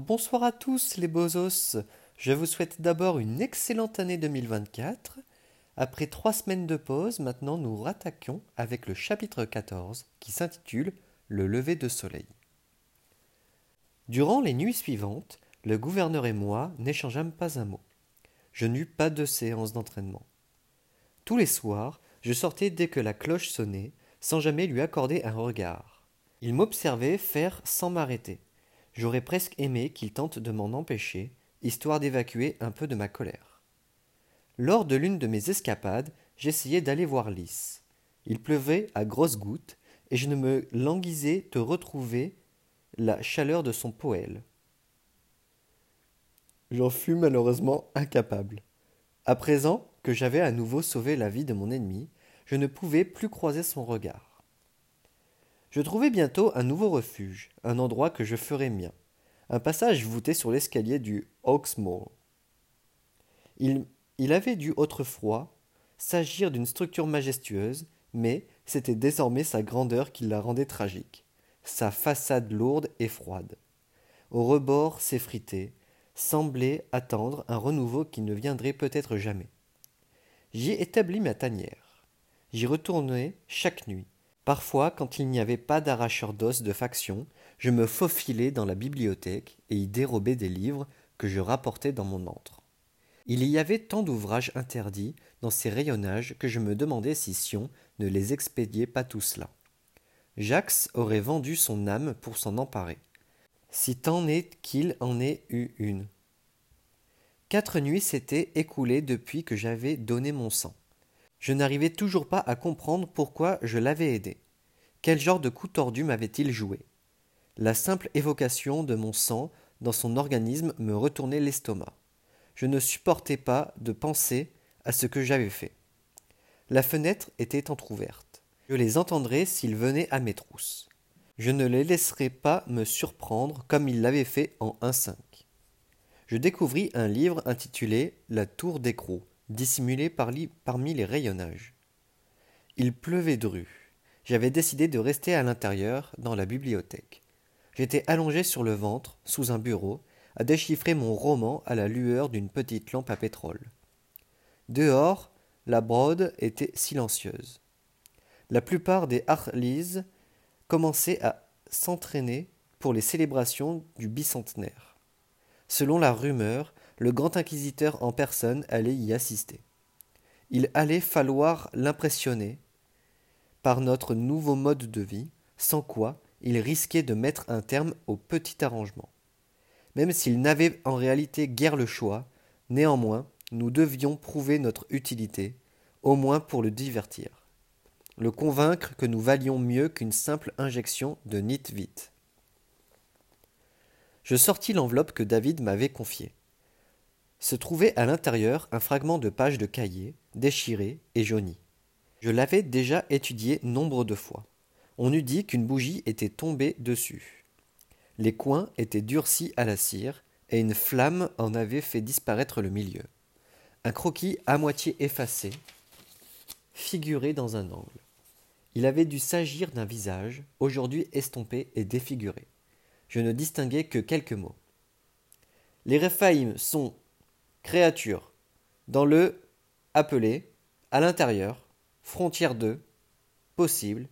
bonsoir à tous les bozos. Je vous souhaite d'abord une excellente année 2024. Après trois semaines de pause, maintenant nous rattaquons avec le chapitre 14 qui s'intitule Le lever de soleil. Durant les nuits suivantes, le gouverneur et moi n'échangeâmes pas un mot. Je n'eus pas de séance d'entraînement. Tous les soirs, je sortais dès que la cloche sonnait, sans jamais lui accorder un regard. Il m'observait faire sans m'arrêter. J'aurais presque aimé qu'il tente de m'en empêcher, histoire d'évacuer un peu de ma colère. Lors de l'une de mes escapades, j'essayais d'aller voir Lys. Il pleuvait à grosses gouttes, et je ne me languisais de retrouver la chaleur de son poêle. J'en fus malheureusement incapable. À présent que j'avais à nouveau sauvé la vie de mon ennemi, je ne pouvais plus croiser son regard. Je trouvai bientôt un nouveau refuge, un endroit que je ferais mien, un passage voûté sur l'escalier du Hawksmoor. Il, avait dû autrefois s'agir d'une structure majestueuse, mais c'était désormais sa grandeur qui la rendait tragique, sa façade lourde et froide. Au rebord s'effritait, semblait attendre un renouveau qui ne viendrait peut-être jamais. J'y établis ma tanière. J'y retournais chaque nuit. Parfois, quand il n'y avait pas d'arracheur d'os de faction, je me faufilais dans la bibliothèque et y dérobais des livres que je rapportais dans mon antre. Il y avait tant d'ouvrages interdits dans ces rayonnages que je me demandais si Sion ne les expédiait pas tous là. Jax aurait vendu son âme pour s'en emparer. Si tant est qu'il en ait eu une. Quatre nuits s'étaient écoulées depuis que j'avais donné mon sang. Je n'arrivais toujours pas à comprendre pourquoi je l'avais aidé. Quel genre de coup tordu m'avait-il joué? La simple évocation de mon sang dans son organisme me retournait l'estomac. Je ne supportais pas de penser à ce que j'avais fait. La fenêtre était entr'ouverte. Je les entendrais s'ils venaient à mes trousses. Je ne les laisserais pas me surprendre comme ils l'avaient fait en 1-5 je découvris un livre intitulé La tour d'écrou, dissimulé parmi les rayonnages. Il pleuvait dru. J'avais décidé de rester à l'intérieur, dans la bibliothèque. J'étais allongé sur le ventre, sous un bureau, à déchiffrer mon roman à la lueur d'une petite lampe à pétrole. Dehors, la brode était silencieuse. La plupart des Harleys commençaient à s'entraîner pour les célébrations du bicentenaire. Selon la rumeur, le grand inquisiteur en personne allait y assister. Il allait falloir l'impressionner par notre nouveau mode de vie, sans quoi il risquait de mettre un terme au petit arrangement. Même s'il n'avait en réalité guère le choix, néanmoins, nous devions prouver notre utilité, au moins pour le divertir. Le convaincre que nous valions mieux qu'une simple injection de Nitvit. Je sortis l'enveloppe que David m'avait confiée. Se trouvait à l'intérieur un fragment de page de cahier, déchiré et jauni. Je l'avais déjà étudié nombre de fois. On eût dit qu'une bougie était tombée dessus. Les coins étaient durcis à la cire, et une flamme en avait fait disparaître le milieu. Un croquis à moitié effacé figurait dans un angle. Il avait dû s'agir d'un visage, aujourd'hui estompé et défiguré je ne distinguais que quelques mots. Les Réphaïm sont créatures dans le appelé, à l'intérieur, frontière de, possible,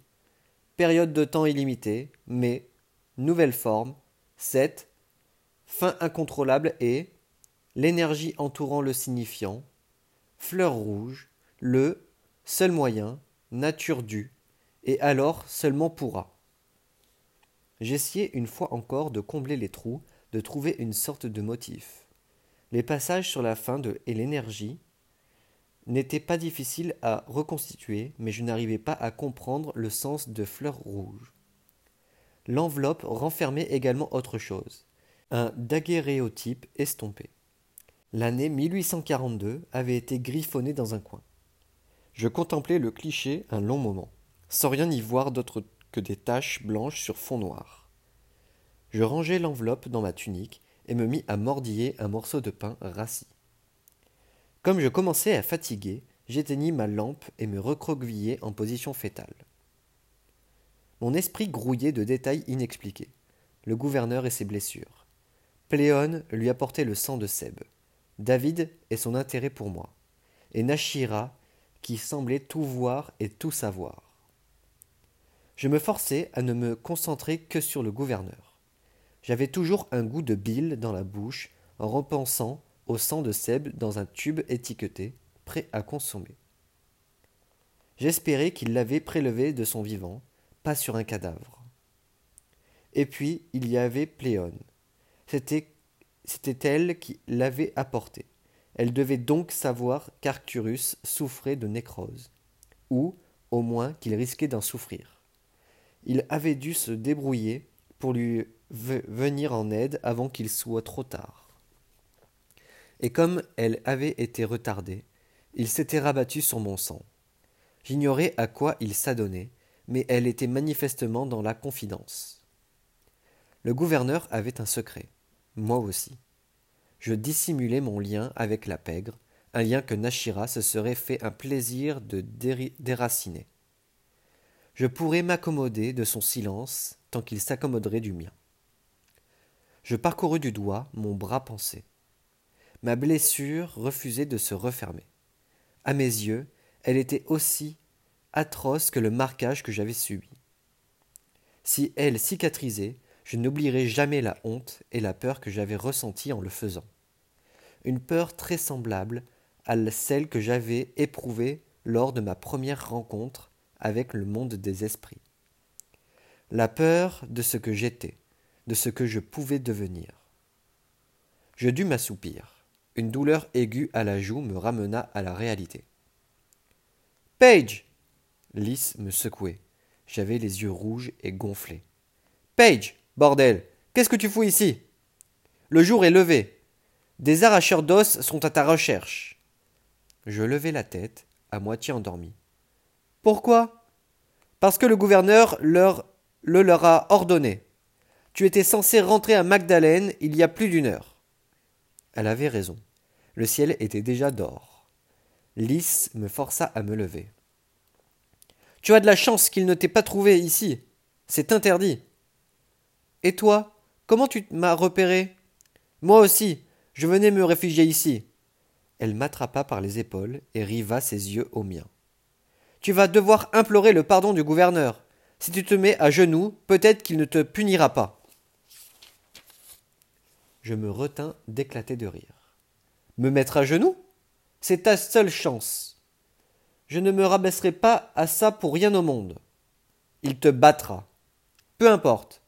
période de temps illimitée, mais, nouvelle forme, 7, fin incontrôlable et, l'énergie entourant le signifiant, fleur rouge, le, seul moyen, nature due, et alors seulement pourra. J'essayai une fois encore de combler les trous, de trouver une sorte de motif. Les passages sur la fin de et l'énergie n'étaient pas difficiles à reconstituer, mais je n'arrivais pas à comprendre le sens de fleurs rouges. L'enveloppe renfermait également autre chose, un daguerréotype estompé. L'année 1842 avait été griffonnée dans un coin. Je contemplais le cliché un long moment, sans rien y voir d'autre que des taches blanches sur fond noir. Je rangeai l'enveloppe dans ma tunique et me mis à mordiller un morceau de pain rassis. Comme je commençais à fatiguer, j'éteignis ma lampe et me recroquevillai en position fétale. Mon esprit grouillait de détails inexpliqués. Le gouverneur et ses blessures. Pléone lui apportait le sang de Seb, David et son intérêt pour moi, et Nachira qui semblait tout voir et tout savoir. Je me forçais à ne me concentrer que sur le gouverneur. J'avais toujours un goût de bile dans la bouche en repensant au sang de Seb dans un tube étiqueté, prêt à consommer. J'espérais qu'il l'avait prélevé de son vivant, pas sur un cadavre. Et puis il y avait Pléone. C'était, c'était elle qui l'avait apporté. Elle devait donc savoir qu'Arcturus souffrait de nécrose, ou au moins qu'il risquait d'en souffrir. Il avait dû se débrouiller pour lui venir en aide avant qu'il soit trop tard. Et comme elle avait été retardée, il s'était rabattu sur mon sang. J'ignorais à quoi il s'adonnait, mais elle était manifestement dans la confidence. Le gouverneur avait un secret, moi aussi. Je dissimulais mon lien avec la pègre, un lien que Nashira se serait fait un plaisir de déraciner. Je pourrais m'accommoder de son silence tant qu'il s'accommoderait du mien. Je parcourus du doigt mon bras pensé. Ma blessure refusait de se refermer. À mes yeux, elle était aussi atroce que le marquage que j'avais subi. Si elle cicatrisait, je n'oublierai jamais la honte et la peur que j'avais ressentie en le faisant. Une peur très semblable à celle que j'avais éprouvée lors de ma première rencontre avec le monde des esprits. La peur de ce que j'étais, de ce que je pouvais devenir. Je dus m'assoupir. Une douleur aiguë à la joue me ramena à la réalité. Page Lys me secouait. J'avais les yeux rouges et gonflés. Page Bordel Qu'est-ce que tu fous ici? Le jour est levé. Des arracheurs d'os sont à ta recherche. Je levai la tête, à moitié endormi. Pourquoi? Parce que le gouverneur leur, le leur a ordonné. Tu étais censé rentrer à Magdalène il y a plus d'une heure. Elle avait raison. Le ciel était déjà d'or. Lys me força à me lever. Tu as de la chance qu'il ne t'ait pas trouvé ici. C'est interdit. Et toi, comment tu m'as repéré? Moi aussi, je venais me réfugier ici. Elle m'attrapa par les épaules et riva ses yeux aux miens. Tu vas devoir implorer le pardon du gouverneur. Si tu te mets à genoux, peut-être qu'il ne te punira pas. Je me retins d'éclater de rire. Me mettre à genoux? C'est ta seule chance. Je ne me rabaisserai pas à ça pour rien au monde. Il te battra. Peu importe.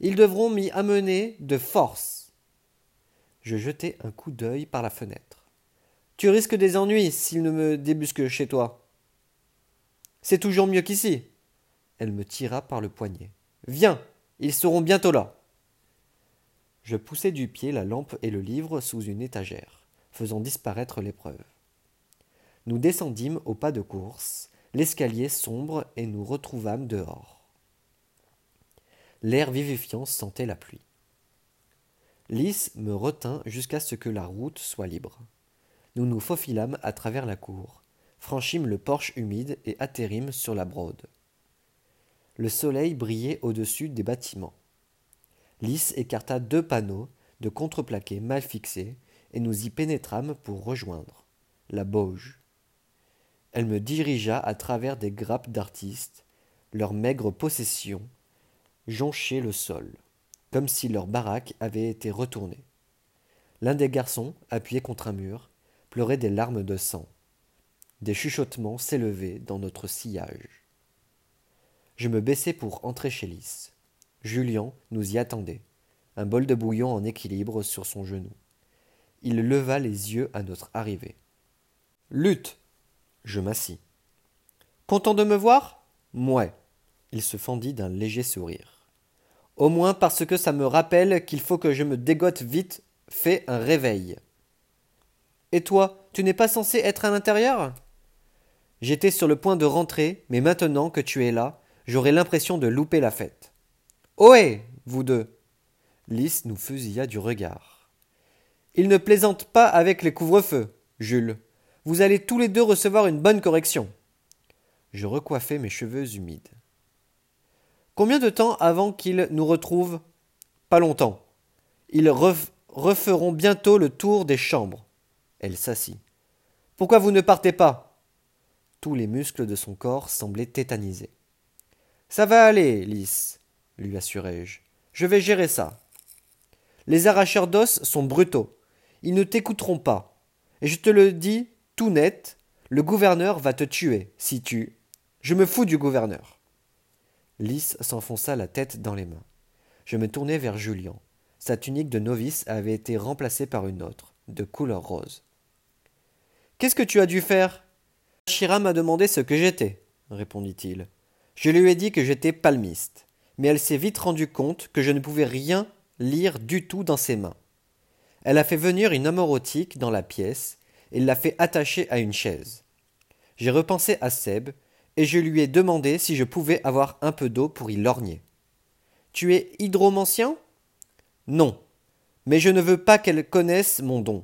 Ils devront m'y amener de force. Je jetai un coup d'œil par la fenêtre. Tu risques des ennuis s'ils ne me débusquent chez toi. C'est toujours mieux qu'ici. Elle me tira par le poignet. Viens, ils seront bientôt là. Je poussai du pied la lampe et le livre sous une étagère faisant disparaître l'épreuve. Nous descendîmes au pas de course, l'escalier sombre, et nous retrouvâmes dehors. L'air vivifiant sentait la pluie. Lys me retint jusqu'à ce que la route soit libre. Nous nous faufilâmes à travers la cour, franchîmes le porche humide et atterrîmes sur la brode. Le soleil brillait au-dessus des bâtiments. Lys écarta deux panneaux de contreplaqué mal fixés et nous y pénétrâmes pour rejoindre la Bauge. Elle me dirigea à travers des grappes d'artistes, leurs maigres possessions jonchaient le sol, comme si leur baraque avait été retournée. L'un des garçons, appuyé contre un mur, pleurait des larmes de sang. Des chuchotements s'élevaient dans notre sillage. Je me baissai pour entrer chez Lys. Julien nous y attendait, un bol de bouillon en équilibre sur son genou. Il leva les yeux à notre arrivée. Lutte Je m'assis. Content de me voir? Mouais. Il se fendit d'un léger sourire. Au moins parce que ça me rappelle qu'il faut que je me dégote vite, fais un réveil. Et toi, tu n'es pas censé être à l'intérieur? J'étais sur le point de rentrer, mais maintenant que tu es là, j'aurais l'impression de louper la fête. Ohé, vous deux Lys nous fusilla du regard. Il ne plaisante pas avec les couvre-feux, Jules. Vous allez tous les deux recevoir une bonne correction. Je recoiffai mes cheveux humides. Combien de temps avant qu'il nous retrouve? Pas longtemps. Ils referont bientôt le tour des chambres. Elle s'assit. Pourquoi vous ne partez pas? Tous les muscles de son corps semblaient tétanisés. Ça va aller, Lys, lui assurai-je. Je vais gérer ça. Les arracheurs d'os sont brutaux. Ils ne t'écouteront pas. Et je te le dis tout net, le gouverneur va te tuer si tu. Je me fous du gouverneur. Lys s'enfonça la tête dans les mains. Je me tournai vers Julien. Sa tunique de novice avait été remplacée par une autre, de couleur rose. Qu'est-ce que tu as dû faire? Shira m'a demandé ce que j'étais, répondit-il. Je lui ai dit que j'étais palmiste, mais elle s'est vite rendue compte que je ne pouvais rien lire du tout dans ses mains. Elle a fait venir une amorotique dans la pièce et l'a fait attacher à une chaise. J'ai repensé à Seb et je lui ai demandé si je pouvais avoir un peu d'eau pour y lorgner. Tu es hydromancien? Non, mais je ne veux pas qu'elle connaisse mon don.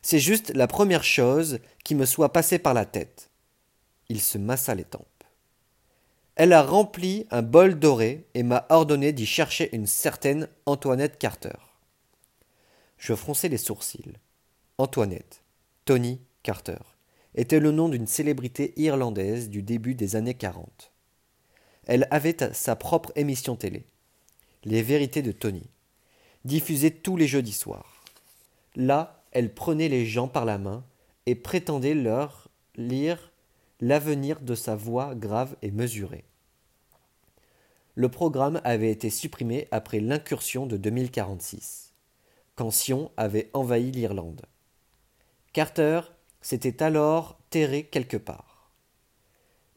C'est juste la première chose qui me soit passée par la tête. Il se massa les tempes. Elle a rempli un bol doré et m'a ordonné d'y chercher une certaine Antoinette Carter. Je fronçai les sourcils. Antoinette, Tony Carter, était le nom d'une célébrité irlandaise du début des années 40. Elle avait sa propre émission télé, Les Vérités de Tony, diffusée tous les jeudis soirs. Là, elle prenait les gens par la main et prétendait leur lire l'avenir de sa voix grave et mesurée. Le programme avait été supprimé après l'incursion de 2046, quand Sion avait envahi l'Irlande. Carter s'était alors terré quelque part.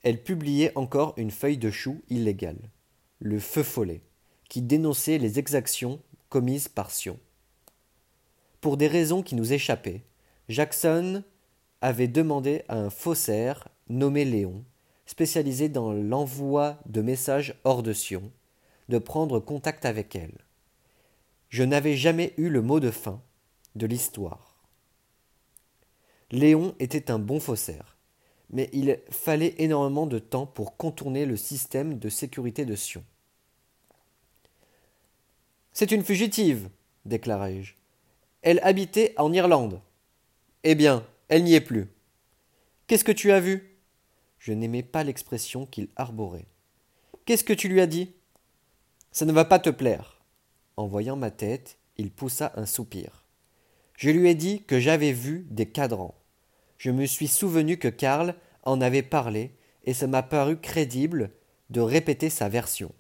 Elle publiait encore une feuille de chou illégale, le feu follet, qui dénonçait les exactions commises par Sion. Pour des raisons qui nous échappaient, Jackson avait demandé à un faussaire nommé Léon, spécialisé dans l'envoi de messages hors de Sion, de prendre contact avec elle. Je n'avais jamais eu le mot de fin de l'histoire. Léon était un bon faussaire, mais il fallait énormément de temps pour contourner le système de sécurité de Sion. C'est une fugitive, déclarai-je. Elle habitait en Irlande. Eh bien, elle n'y est plus. Qu'est-ce que tu as vu? Je n'aimais pas l'expression qu'il arborait. Qu'est-ce que tu lui as dit Ça ne va pas te plaire. En voyant ma tête, il poussa un soupir. Je lui ai dit que j'avais vu des cadrans. Je me suis souvenu que Karl en avait parlé, et ça m'a paru crédible de répéter sa version.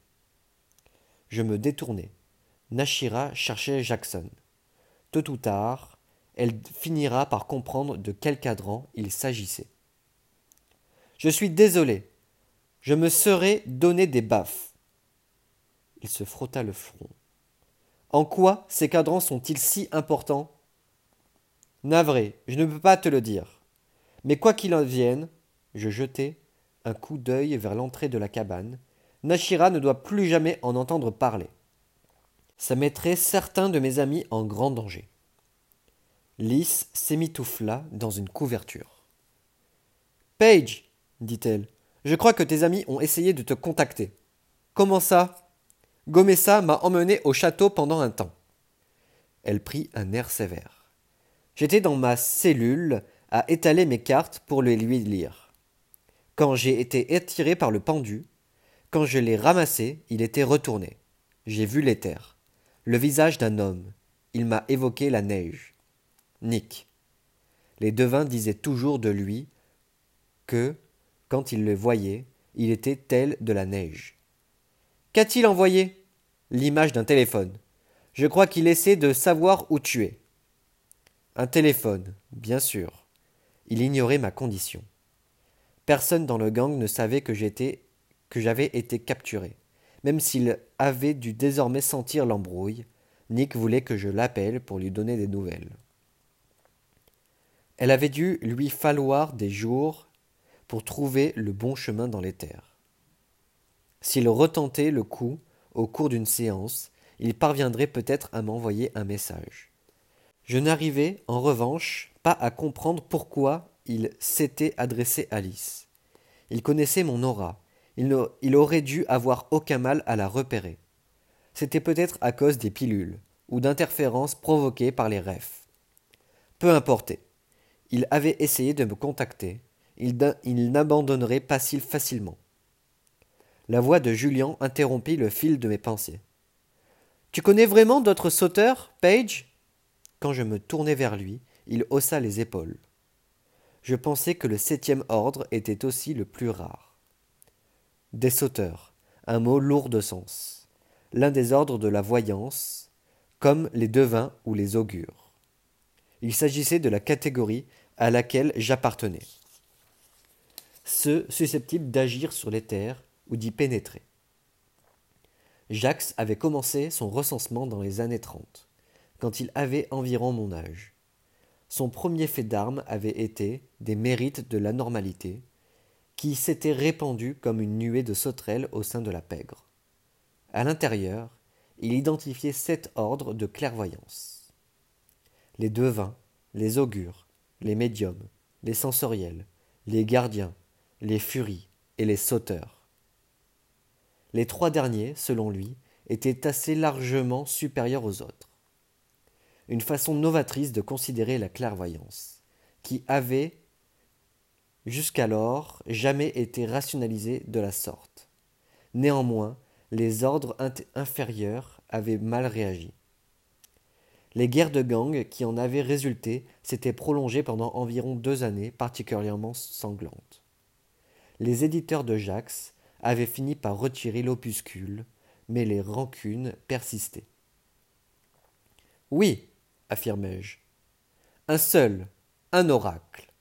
Je me détournai. Nashira cherchait Jackson. Tôt ou tard, elle finira par comprendre de quel cadran il s'agissait. Je suis désolé. Je me serais donné des baffes. Il se frotta le front. En quoi ces cadrans sont-ils si importants? Navré, je ne peux pas te le dire. Mais quoi qu'il en vienne, je jetai un coup d'œil vers l'entrée de la cabane. Nashira ne doit plus jamais en entendre parler ça mettrait certains de mes amis en grand danger. Lys s'émitoufla dans une couverture. Paige, dit-elle, je crois que tes amis ont essayé de te contacter. Comment ça? Gomessa m'a emmené au château pendant un temps. Elle prit un air sévère. J'étais dans ma cellule à étaler mes cartes pour les lui lire. Quand j'ai été étiré par le pendu, quand je l'ai ramassé, il était retourné. J'ai vu l'éther. Le visage d'un homme. Il m'a évoqué la neige. Nick. Les devins disaient toujours de lui que, quand ils le voyaient, il était tel de la neige. Qu'a-t-il envoyé? L'image d'un téléphone. Je crois qu'il essaie de savoir où tu es. Un téléphone, bien sûr. Il ignorait ma condition. Personne dans le gang ne savait que j'étais que j'avais été capturé. Même s'il avait dû désormais sentir l'embrouille, Nick voulait que je l'appelle pour lui donner des nouvelles. Elle avait dû lui falloir des jours pour trouver le bon chemin dans les terres. S'il retentait le coup au cours d'une séance, il parviendrait peut-être à m'envoyer un message. Je n'arrivais, en revanche, pas à comprendre pourquoi il s'était adressé à Alice. Il connaissait mon aura, il, aurait dû avoir aucun mal à la repérer. C'était peut-être à cause des pilules, ou d'interférences provoquées par les refs. Peu importe. Il avait essayé de me contacter. Il, n'abandonnerait pas si facilement. La voix de Julien interrompit le fil de mes pensées. Tu connais vraiment d'autres sauteurs, Page Quand je me tournai vers lui, il haussa les épaules. Je pensais que le septième ordre était aussi le plus rare. Des sauteurs, un mot lourd de sens, l'un des ordres de la voyance, comme les devins ou les augures. Il s'agissait de la catégorie à laquelle j'appartenais, ceux susceptibles d'agir sur les terres ou d'y pénétrer. Jacques avait commencé son recensement dans les années trente, quand il avait environ mon âge. Son premier fait d'armes avait été des mérites de la normalité, qui s'étaient répandus comme une nuée de sauterelles au sein de la pègre. À l'intérieur, il identifiait sept ordres de clairvoyance. Les devins, les augures, les médiums, les sensoriels, les gardiens, les furies et les sauteurs. Les trois derniers, selon lui, étaient assez largement supérieurs aux autres. Une façon novatrice de considérer la clairvoyance, qui avait jusqu'alors jamais été rationalisée de la sorte. Néanmoins, les ordres inférieurs avaient mal réagi. Les guerres de gangs qui en avaient résulté s'étaient prolongées pendant environ deux années particulièrement sanglantes. Les éditeurs de Jax avaient fini par retirer l'opuscule, mais les rancunes persistaient. Oui, affirmai-je. Un seul, un oracle.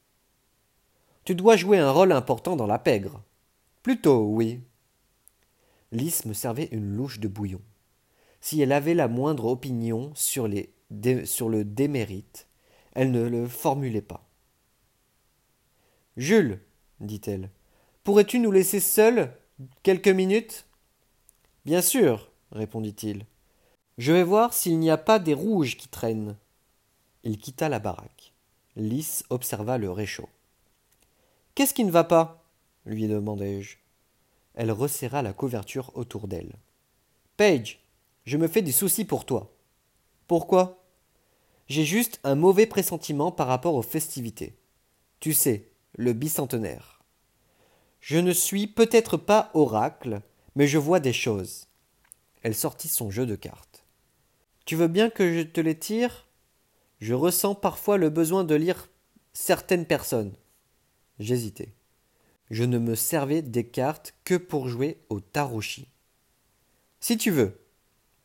Tu dois jouer un rôle important dans la pègre. Plutôt, oui. Lys me servait une louche de bouillon. Si elle avait la moindre opinion sur, le démérite, elle ne le formulait pas. Jules, dit-elle, pourrais-tu nous laisser seuls quelques minutes? Bien sûr, répondit-il. Je vais voir s'il n'y a pas des rouges qui traînent. Il quitta la baraque. Lys observa le réchaud. Qu'est-ce qui ne va pas? lui demandai-je. Elle resserra la couverture autour d'elle. Paige, je me fais des soucis pour toi. Pourquoi? J'ai juste un mauvais pressentiment par rapport aux festivités. Tu sais, le bicentenaire. Je ne suis peut-être pas oracle, mais je vois des choses. Elle sortit son jeu de cartes. Tu veux bien que je te les tire? Je ressens parfois le besoin de lire certaines personnes. J'hésitais. Je ne me servais des cartes que pour jouer au taroshi. Si tu veux.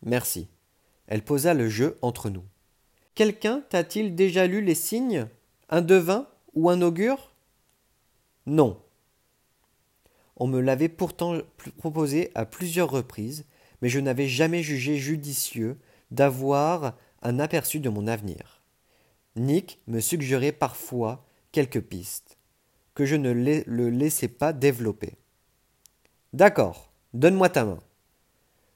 Merci. Elle posa le jeu entre nous. Quelqu'un t'a-t-il déjà lu les signes? Un devin ou un augure? Non. On me l'avait pourtant proposé à plusieurs reprises, mais je n'avais jamais jugé judicieux d'avoir un aperçu de mon avenir. Nick me suggérait parfois quelques pistes que je ne le laissais pas développer. D'accord, donne-moi ta main.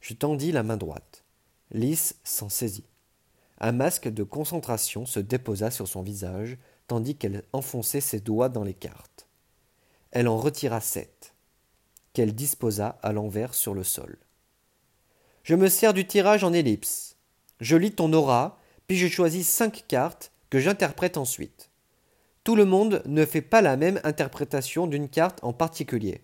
Je tendis la main droite. Lys s'en saisit. Un masque de concentration se déposa sur son visage, tandis qu'elle enfonçait ses doigts dans les cartes. Elle en retira sept, disposa à l'envers sur le sol. Je me sers du tirage en ellipse. Je lis ton aura, puis je choisis cinq cartes que j'interprète ensuite. Tout le monde ne fait pas la même interprétation d'une carte en particulier.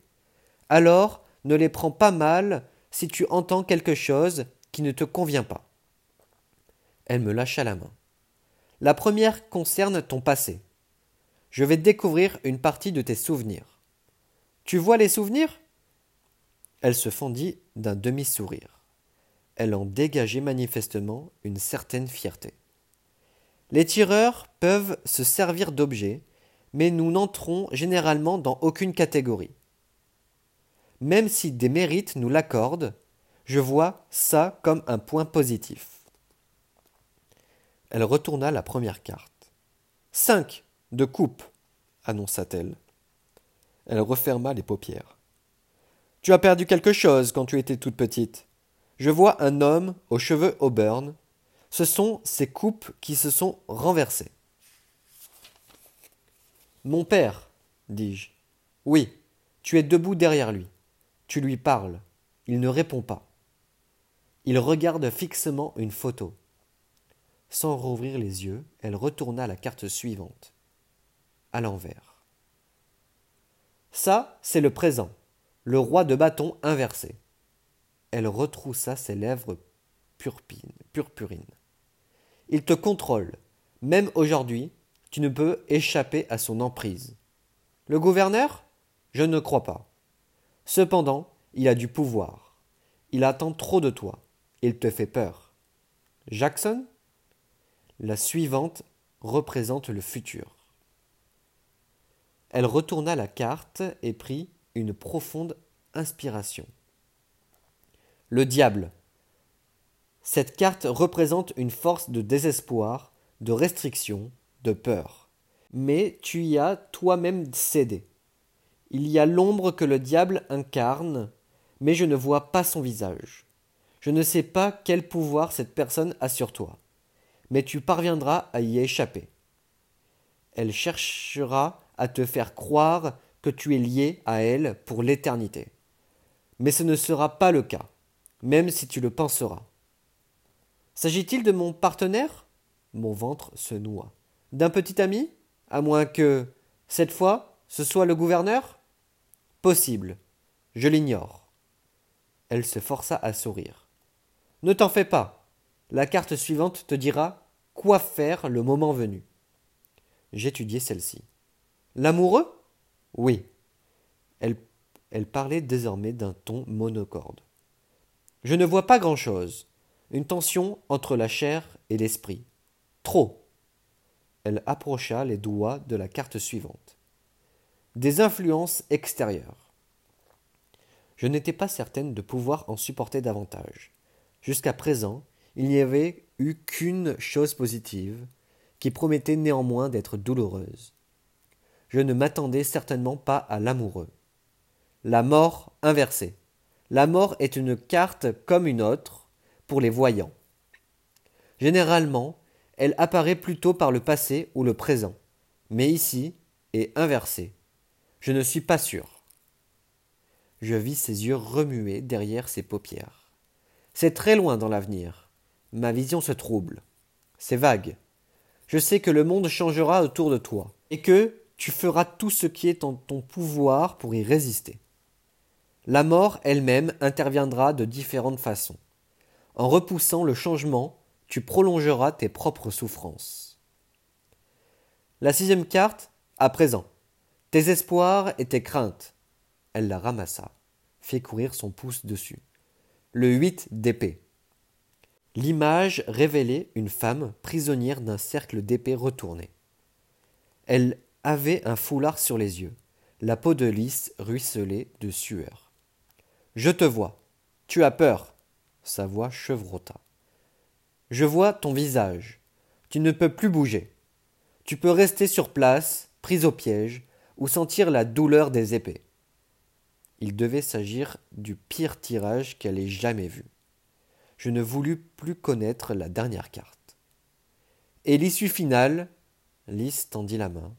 Alors, ne les prends pas mal si tu entends quelque chose qui ne te convient pas. Elle me lâcha la main. La première concerne ton passé. Je vais découvrir une partie de tes souvenirs. Tu vois les souvenirs? Elle se fendit d'un demi-sourire. Elle en dégageait manifestement une certaine fierté. Les tireurs peuvent se servir d'objets, mais nous n'entrons généralement dans aucune catégorie. Même si des mérites nous l'accordent, je vois ça comme un point positif. Elle retourna la première carte. Cinq de coupe, annonça-t-elle. Elle referma les paupières. Tu as perdu quelque chose quand tu étais toute petite. Je vois un homme aux cheveux auburn ce sont ces coupes qui se sont renversées. Mon père, dis-je. Oui, tu es debout derrière lui. Tu lui parles. Il ne répond pas. Il regarde fixement une photo. Sans rouvrir les yeux, elle retourna la carte suivante. À l'envers. Ça, c'est le présent, le roi de bâton inversé. Elle retroussa ses lèvres purpurines. Il te contrôle. Même aujourd'hui, tu ne peux échapper à son emprise. Le gouverneur? Je ne crois pas. Cependant, il a du pouvoir. Il attend trop de toi. Il te fait peur. Jackson? La suivante représente le futur. Elle retourna la carte et prit une profonde inspiration. Le diable. Cette carte représente une force de désespoir, de restriction, de peur. Mais tu y as toi-même cédé. Il y a l'ombre que le diable incarne, mais je ne vois pas son visage. Je ne sais pas quel pouvoir cette personne a sur toi, mais tu parviendras à y échapper. Elle cherchera à te faire croire tu es lié à elle pour l'éternité. Mais ce ne sera pas le cas, même si tu le penseras. S'agit-il de mon partenaire? Mon ventre se noie. D'un petit ami? À moins que, cette fois, ce soit le gouverneur? Possible. Je l'ignore. Elle se força à sourire. Ne t'en fais pas. La carte suivante te dira quoi faire le moment venu. J'étudiai celle-ci. L'amoureux? Oui. Elle, parlait désormais d'un ton monocorde. Je ne vois pas grand-chose une tension entre la chair et l'esprit. Trop. Elle approcha les doigts de la carte suivante. Des influences extérieures. Je n'étais pas certaine de pouvoir en supporter davantage. Jusqu'à présent, il n'y avait eu qu'une chose positive, qui promettait néanmoins d'être douloureuse. Je ne m'attendais certainement pas à l'amoureux. La mort inversée. La mort est une carte comme une autre, pour les voyants. Généralement, elle apparaît plutôt par le passé ou le présent, mais ici est inversée. Je ne suis pas sûr. Je vis ses yeux remuer derrière ses paupières. C'est très loin dans l'avenir. Ma vision se trouble. C'est vague. Je sais que le monde changera autour de toi, et que tu feras tout ce qui est en ton pouvoir pour y résister. La mort elle-même interviendra de différentes façons. En repoussant le changement, tu prolongeras tes propres souffrances. La sixième carte, à présent. Tes espoirs et tes craintes. Elle la ramassa, fit courir son pouce dessus. Le huit d'épée. L'image révélait une femme prisonnière d'un cercle d'épée retourné. Elle avait un foulard sur les yeux, la peau de lys ruisselait de sueur. Je te vois. Tu as peur. Sa voix chevrota. Je vois ton visage. Tu ne peux plus bouger. Tu peux rester sur place, pris au piège, ou sentir la douleur des épées. Il devait s'agir du pire tirage qu'elle ait jamais vu. Je ne voulus plus connaître la dernière carte. Et l'issue finale, Lys tendit la main,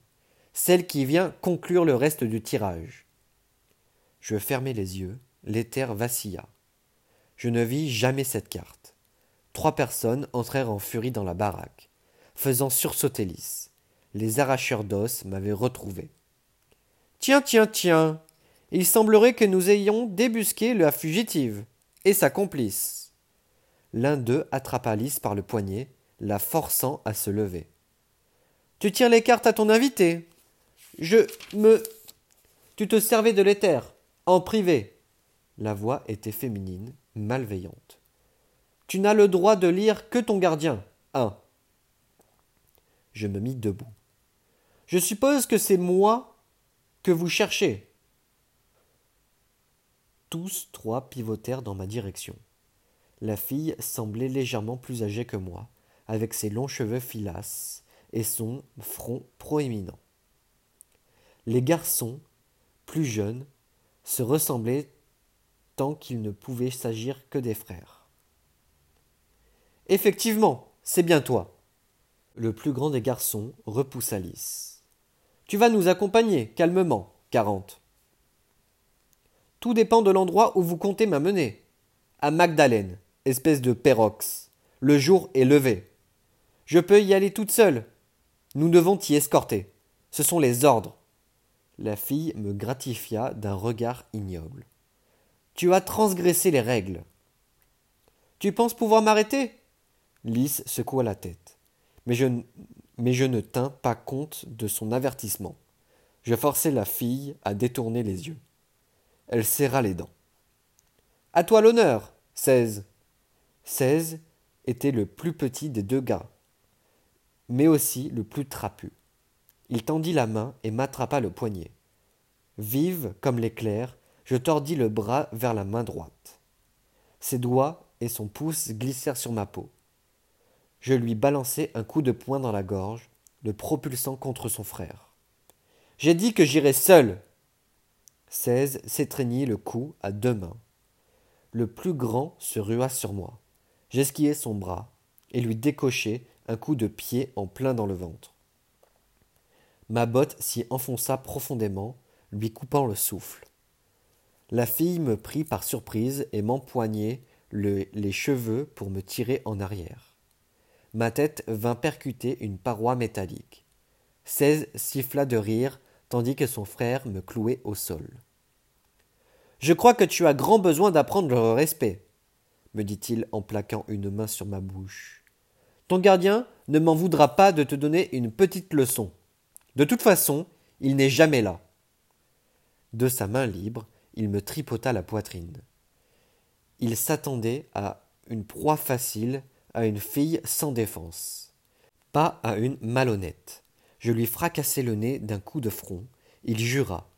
celle qui vient conclure le reste du tirage. Je fermai les yeux, l'éther vacilla. Je ne vis jamais cette carte. Trois personnes entrèrent en furie dans la baraque, faisant sursauter Lys. Les arracheurs d'os m'avaient retrouvé. Tiens, tiens, tiens. Il semblerait que nous ayons débusqué la fugitive et sa complice. L'un d'eux attrapa Lys par le poignet, la forçant à se lever. Tu tires les cartes à ton invité. Je me. Tu te servais de l'éther, en privé. La voix était féminine, malveillante. Tu n'as le droit de lire que ton gardien. Un. Je me mis debout. Je suppose que c'est moi que vous cherchez. Tous trois pivotèrent dans ma direction. La fille semblait légèrement plus âgée que moi, avec ses longs cheveux filasses et son front proéminent. Les garçons, plus jeunes, se ressemblaient tant qu'il ne pouvait s'agir que des frères. Effectivement, c'est bien toi. Le plus grand des garçons repoussa Lys. Tu vas nous accompagner, calmement, quarante. Tout dépend de l'endroit où vous comptez m'amener. À Magdalène, espèce de pérox. Le jour est levé. Je peux y aller toute seule. Nous devons t'y escorter. Ce sont les ordres. La fille me gratifia d'un regard ignoble. Tu as transgressé les règles. Tu penses pouvoir m'arrêter? Lys secoua la tête. Mais je, ne tins pas compte de son avertissement. Je forçai la fille à détourner les yeux. Elle serra les dents. À toi l'honneur, seize. Seize était le plus petit des deux gars, mais aussi le plus trapu. Il tendit la main et m'attrapa le poignet. Vive comme l'éclair, je tordis le bras vers la main droite. Ses doigts et son pouce glissèrent sur ma peau. Je lui balançai un coup de poing dans la gorge, le propulsant contre son frère. J'ai dit que j'irais seul. Seize s'étreignit le cou à deux mains. Le plus grand se rua sur moi. J'esquillai son bras et lui décochai un coup de pied en plein dans le ventre. Ma botte s'y enfonça profondément, lui coupant le souffle. La fille me prit par surprise et m'empoignait les cheveux pour me tirer en arrière. Ma tête vint percuter une paroi métallique. Seize siffla de rire, tandis que son frère me clouait au sol. Je crois que tu as grand besoin d'apprendre le respect, me dit-il en plaquant une main sur ma bouche. Ton gardien ne m'en voudra pas de te donner une petite leçon. De toute façon, il n'est jamais là. De sa main libre, il me tripota la poitrine. Il s'attendait à une proie facile, à une fille sans défense. Pas à une malhonnête. Je lui fracassai le nez d'un coup de front. Il jura.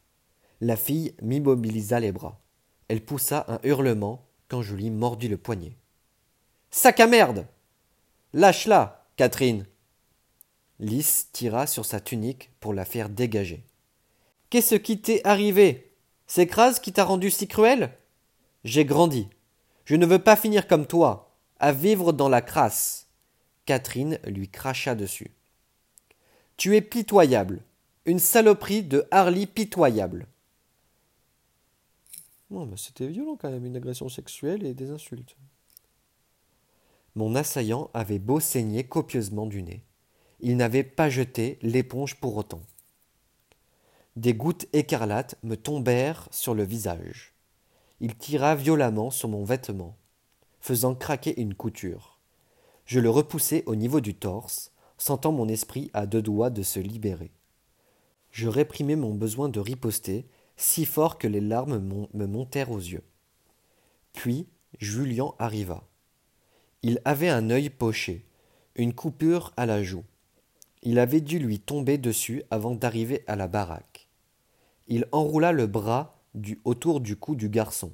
La fille m'immobilisa les bras. Elle poussa un hurlement quand je lui mordis le poignet. Sac à merde Lâche-la, Catherine Lys tira sur sa tunique pour la faire dégager. Qu'est-ce qui t'est arrivé? C'est Kraz qui t'a rendu si cruel? J'ai grandi. Je ne veux pas finir comme toi, à vivre dans la crasse. Catherine lui cracha dessus. Tu es pitoyable. Une saloperie de Harley pitoyable. C'était violent quand même, une agression sexuelle et des insultes. Mon assaillant avait beau saigner copieusement du nez. Il n'avait pas jeté l'éponge pour autant. Des gouttes écarlates me tombèrent sur le visage. Il tira violemment sur mon vêtement, faisant craquer une couture. Je le repoussai au niveau du torse, sentant mon esprit à deux doigts de se libérer. Je réprimai mon besoin de riposter si fort que les larmes me montèrent aux yeux. Puis Julien arriva. Il avait un œil poché, une coupure à la joue. Il avait dû lui tomber dessus avant d'arriver à la baraque. Il enroula le bras du, autour du cou du garçon.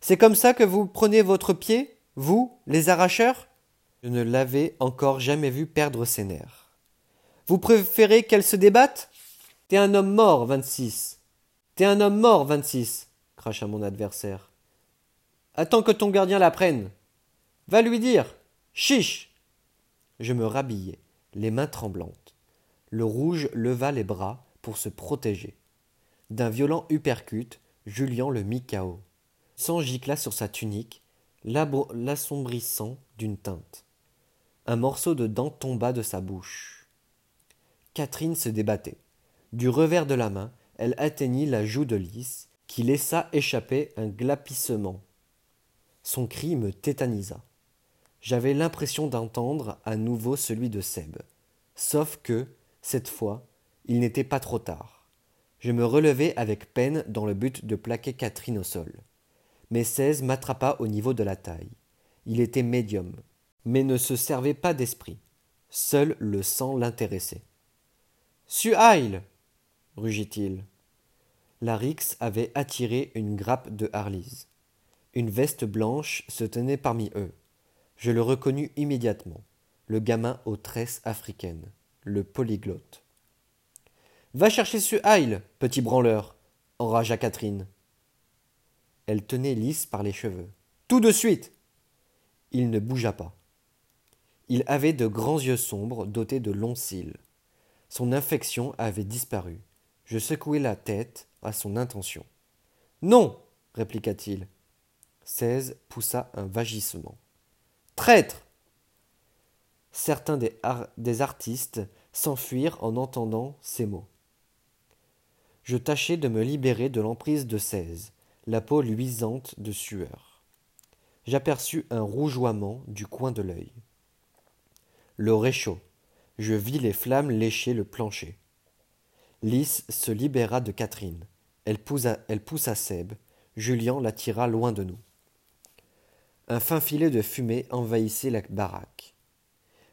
C'est comme ça que vous prenez votre pied, vous, les arracheurs? Je ne l'avais encore jamais vu perdre ses nerfs. Vous préférez qu'elle se débatte T'es un homme mort, vingt-six. T'es un homme mort, vingt-six, cracha mon adversaire. Attends que ton gardien la prenne. Va lui dire. Chiche. Je me rhabillai, les mains tremblantes. Le rouge leva les bras pour se protéger. D'un violent uppercut, Julien le mit KO. Sang gicla sur sa tunique, l'assombrissant d'une teinte. Un morceau de dent tomba de sa bouche. Catherine se débattait. Du revers de la main, elle atteignit la joue de Lys, qui laissa échapper un glapissement. Son cri me tétanisa. J'avais l'impression d'entendre à nouveau celui de Seb. Sauf que, cette fois, il n'était pas trop tard. Je me relevai avec peine dans le but de plaquer Catherine au sol. Mais Cèse m'attrapa au niveau de la taille. Il était médium, mais ne se servait pas d'esprit. Seul le sang l'intéressait. Suhail rugit-il. Larix avait attiré une grappe de Harlise. Une veste blanche se tenait parmi eux. Je le reconnus immédiatement, le gamin aux tresses africaines, le polyglotte. Va chercher ce Haïl, petit branleur, enragea Catherine. Elle tenait Lys par les cheveux. Tout de suite Il ne bougea pas. Il avait de grands yeux sombres dotés de longs cils. Son infection avait disparu. Je secouai la tête à son intention. Non répliqua-t-il. Cèse poussa un vagissement. Traître Certains des, artistes s'enfuirent en entendant ces mots. Je tâchai de me libérer de l'emprise de Cèse, la peau luisante de sueur. J'aperçus un rougeoiement du coin de l'œil. Le réchaud. Je vis les flammes lécher le plancher. Lys se libéra de Catherine. Elle poussa, elle poussa Seb. Julien la tira loin de nous. Un fin filet de fumée envahissait la baraque.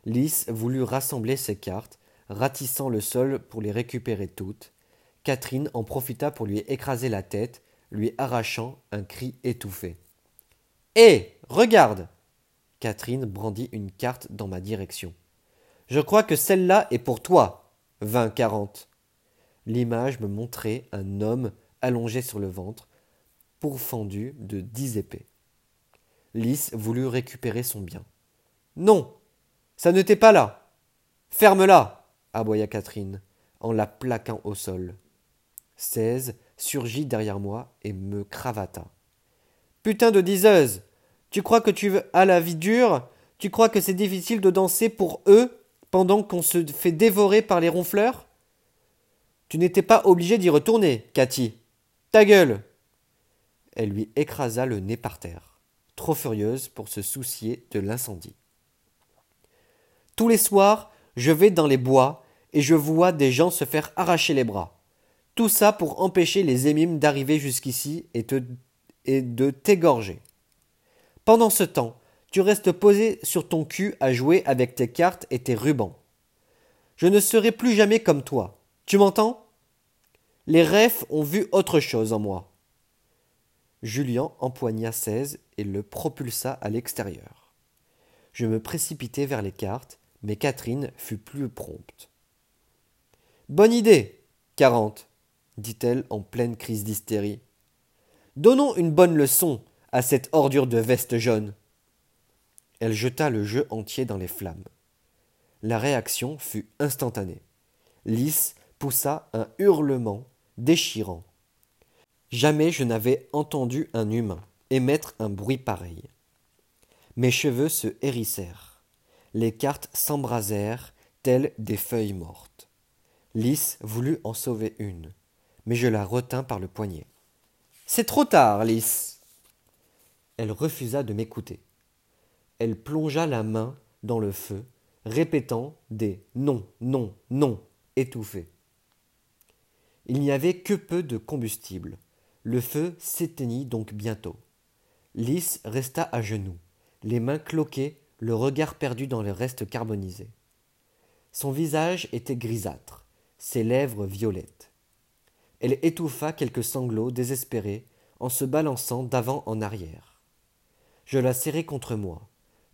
Lys voulut rassembler ses cartes, ratissant le sol pour les récupérer toutes. Catherine en profita pour lui écraser la tête, lui arrachant un cri étouffé. Hé. regarde. Catherine brandit une carte dans ma direction. Je crois que celle-là est pour toi. Vingt quarante. L'image me montrait un homme allongé sur le ventre, pourfendu de dix épées. Lys voulut récupérer son bien. Non. Ça ne t'est pas là. Ferme-la. aboya Catherine, en la plaquant au sol. Seize surgit derrière moi et me cravata. Putain de diseuse Tu crois que tu as la vie dure Tu crois que c'est difficile de danser pour eux pendant qu'on se fait dévorer par les ronfleurs? Tu n'étais pas obligé d'y retourner, Cathy. Ta gueule Elle lui écrasa le nez par terre, trop furieuse pour se soucier de l'incendie. Tous les soirs, je vais dans les bois et je vois des gens se faire arracher les bras. Tout ça pour empêcher les émimes d'arriver jusqu'ici et, et de t'égorger. Pendant ce temps, tu restes posé sur ton cul à jouer avec tes cartes et tes rubans. Je ne serai plus jamais comme toi. Tu m'entends? Les refs ont vu autre chose en moi. Julien empoigna Cèse et le propulsa à l'extérieur. Je me précipitai vers les cartes, mais Catherine fut plus prompte. Bonne idée, quarante, dit-elle en pleine crise d'hystérie. Donnons une bonne leçon à cette ordure de veste jaune. Elle jeta le jeu entier dans les flammes. La réaction fut instantanée. Lys poussa un hurlement déchirant. Jamais je n'avais entendu un humain émettre un bruit pareil. Mes cheveux se hérissèrent. Les cartes s'embrasèrent telles des feuilles mortes. Lys voulut en sauver une, mais je la retins par le poignet. C'est trop tard, Lys. Elle refusa de m'écouter elle plongea la main dans le feu, répétant des non, non, non, étouffés. Il n'y avait que peu de combustible. Le feu s'éteignit donc bientôt. Lys resta à genoux, les mains cloquées, le regard perdu dans les restes carbonisés. Son visage était grisâtre, ses lèvres violettes. Elle étouffa quelques sanglots désespérés en se balançant d'avant en arrière. Je la serrai contre moi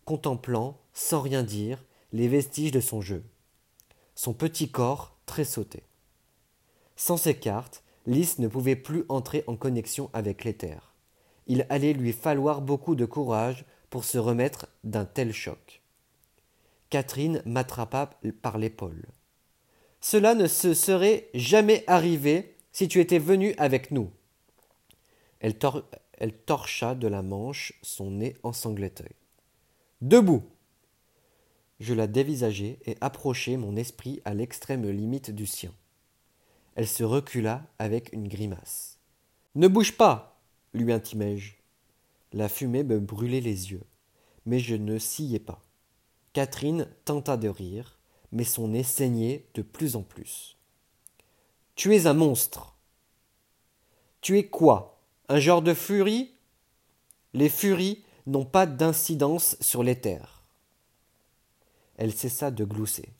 contemplant, sans rien dire, les vestiges de son jeu. Son petit corps tressautait. Sans ces cartes, Lys ne pouvait plus entrer en connexion avec l'éther. Il allait lui falloir beaucoup de courage pour se remettre d'un tel choc. Catherine m'attrapa par l'épaule. Cela ne se serait jamais arrivé si tu étais venu avec nous. Elle, torcha de la manche son nez ensanglanté. Debout. Je la dévisageai et approchai mon esprit à l'extrême limite du sien. Elle se recula avec une grimace. Ne bouge pas, lui intimai-je. La fumée me brûlait les yeux, mais je ne sciai pas. Catherine tenta de rire, mais son nez saignait de plus en plus. Tu es un monstre. Tu es quoi? Un genre de furie? Les furies n'ont pas d'incidence sur l'éther. Elle cessa de glousser.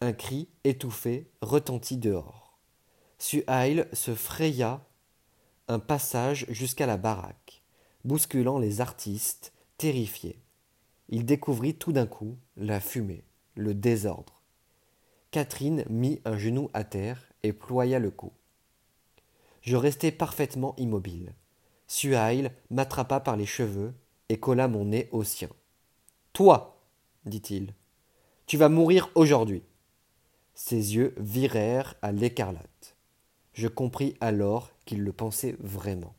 Un cri étouffé retentit dehors. Suhail se fraya un passage jusqu'à la baraque, bousculant les artistes, terrifiés. Il découvrit tout d'un coup la fumée, le désordre. Catherine mit un genou à terre et ploya le cou. Je restai parfaitement immobile. Suhail m'attrapa par les cheveux et colla mon nez au sien. Toi, dit-il, tu vas mourir aujourd'hui. Ses yeux virèrent à l'écarlate. Je compris alors qu'il le pensait vraiment.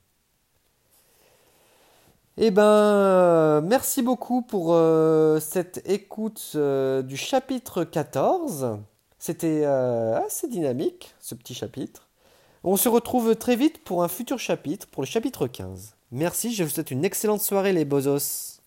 Eh ben, merci beaucoup pour euh, cette écoute euh, du chapitre 14. C'était euh, assez dynamique, ce petit chapitre. On se retrouve très vite pour un futur chapitre, pour le chapitre 15. Merci, je vous souhaite une excellente soirée les bozos.